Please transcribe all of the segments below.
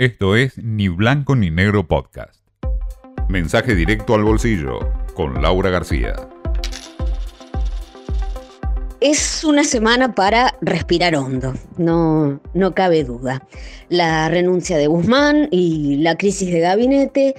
Esto es Ni Blanco ni Negro Podcast. Mensaje directo al bolsillo con Laura García. Es una semana para respirar hondo, no, no cabe duda. La renuncia de Guzmán y la crisis de gabinete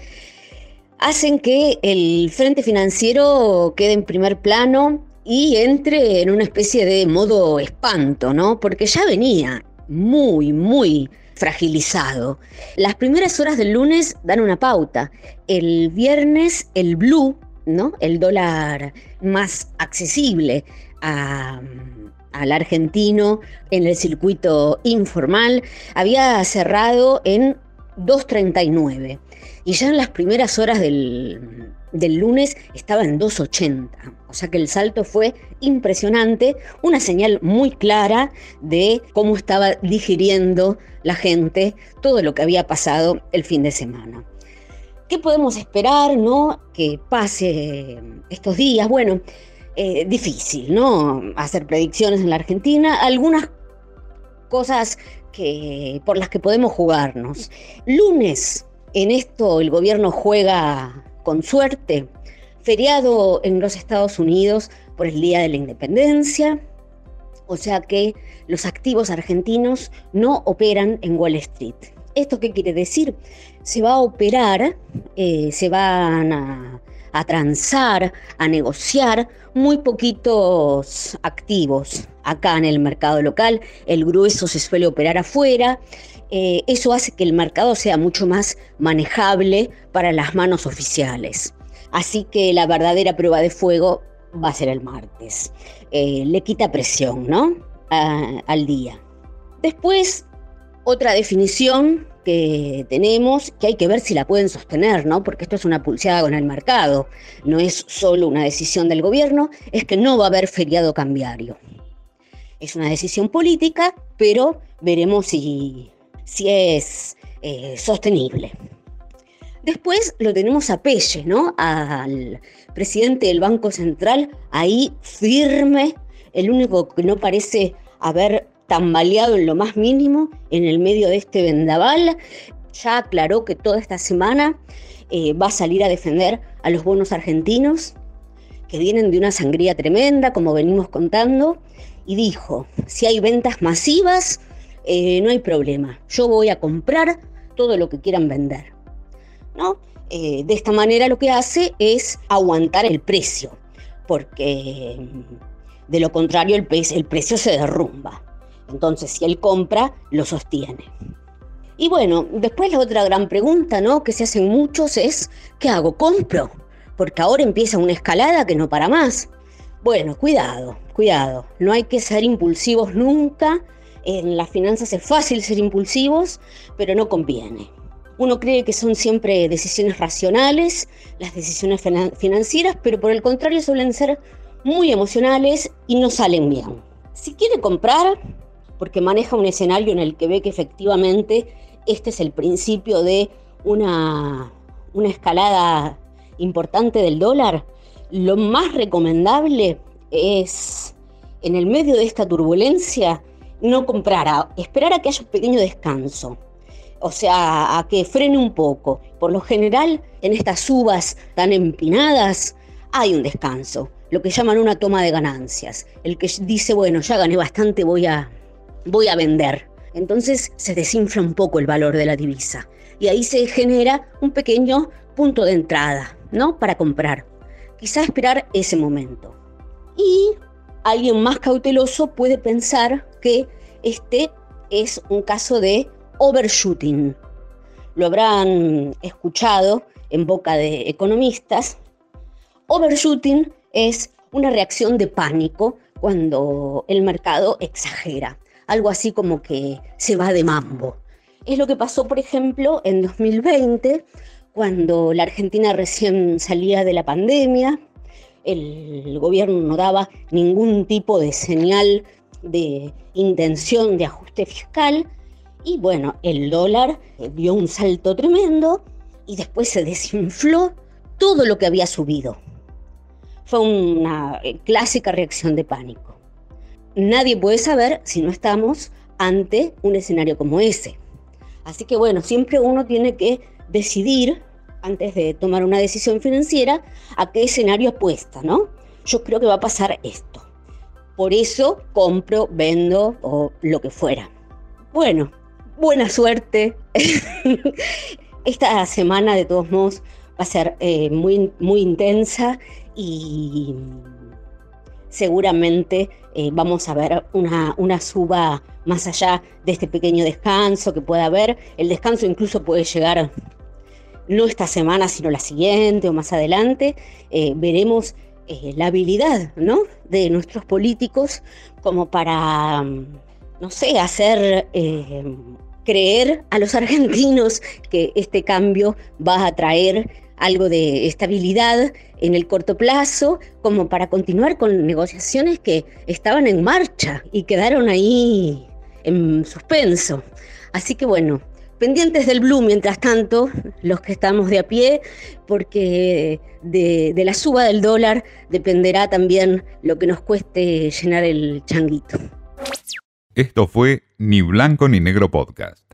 hacen que el frente financiero quede en primer plano y entre en una especie de modo espanto, ¿no? Porque ya venía muy, muy fragilizado. Las primeras horas del lunes dan una pauta. El viernes el blue, ¿no? El dólar más accesible al argentino en el circuito informal, había cerrado en 2.39 y ya en las primeras horas del, del lunes estaba en 2.80. O sea que el salto fue impresionante, una señal muy clara de cómo estaba digiriendo la gente todo lo que había pasado el fin de semana. ¿Qué podemos esperar, no? Que pase estos días. Bueno, eh, difícil, ¿no? Hacer predicciones en la Argentina. Algunas cosas que, por las que podemos jugarnos. Lunes, en esto el gobierno juega con suerte. Feriado en los Estados Unidos por el Día de la Independencia. O sea que los activos argentinos no operan en Wall Street. ¿Esto qué quiere decir? Se va a operar, eh, se van a, a transar, a negociar muy poquitos activos acá en el mercado local. El grueso se suele operar afuera. Eh, eso hace que el mercado sea mucho más manejable para las manos oficiales. Así que la verdadera prueba de fuego va a ser el martes. Eh, le quita presión, ¿no? al día. Después, otra definición que tenemos, que hay que ver si la pueden sostener, ¿no? Porque esto es una pulseada con el mercado, no es solo una decisión del gobierno, es que no va a haber feriado cambiario. Es una decisión política, pero veremos si, si es eh, sostenible. Después lo tenemos a Pelle, ¿no? Al presidente del Banco Central, ahí firme, el único que no parece haber tambaleado en lo más mínimo en el medio de este vendaval. Ya aclaró que toda esta semana eh, va a salir a defender a los bonos argentinos, que vienen de una sangría tremenda, como venimos contando, y dijo, si hay ventas masivas, eh, no hay problema, yo voy a comprar todo lo que quieran vender. ¿no? Eh, de esta manera lo que hace es aguantar el precio, porque de lo contrario el precio se derrumba. Entonces, si él compra, lo sostiene. Y bueno, después la otra gran pregunta, ¿no? Que se hacen muchos es, ¿qué hago? ¿Compro? Porque ahora empieza una escalada que no para más. Bueno, cuidado, cuidado. No hay que ser impulsivos nunca. En las finanzas es fácil ser impulsivos, pero no conviene. Uno cree que son siempre decisiones racionales, las decisiones financieras, pero por el contrario suelen ser muy emocionales y no salen bien. Si quiere comprar, porque maneja un escenario en el que ve que efectivamente este es el principio de una, una escalada importante del dólar, lo más recomendable es, en el medio de esta turbulencia, no comprar, esperar a que haya un pequeño descanso. O sea, a que frene un poco. Por lo general, en estas subas tan empinadas, hay un descanso, lo que llaman una toma de ganancias. El que dice, bueno, ya gané bastante, voy a, voy a vender. Entonces se desinfla un poco el valor de la divisa y ahí se genera un pequeño punto de entrada, ¿no? Para comprar. Quizá esperar ese momento. Y alguien más cauteloso puede pensar que este es un caso de overshooting. Lo habrán escuchado en boca de economistas. Overshooting es una reacción de pánico cuando el mercado exagera algo así como que se va de mambo. Es lo que pasó, por ejemplo, en 2020, cuando la Argentina recién salía de la pandemia, el gobierno no daba ningún tipo de señal de intención de ajuste fiscal y bueno, el dólar dio un salto tremendo y después se desinfló todo lo que había subido. Fue una clásica reacción de pánico nadie puede saber si no estamos ante un escenario como ese. Así que bueno, siempre uno tiene que decidir, antes de tomar una decisión financiera, a qué escenario apuesta, ¿no? Yo creo que va a pasar esto. Por eso compro, vendo o lo que fuera. Bueno, buena suerte. Esta semana, de todos modos, va a ser eh, muy, muy intensa y seguramente eh, vamos a ver una, una suba más allá de este pequeño descanso que pueda haber. El descanso incluso puede llegar no esta semana, sino la siguiente o más adelante. Eh, veremos la habilidad ¿no? de nuestros políticos como para, no sé, hacer creer a los argentinos que este cambio va a traer algo de estabilidad en el corto plazo, como para continuar con negociaciones que estaban en marcha y quedaron ahí en suspenso. Así que bueno, pendientes del Blue mientras tanto, los que estamos de a pie, porque de, de la suba del dólar dependerá también lo que nos cueste llenar el changuito. Esto fue Ni Blanco ni Negro Podcast.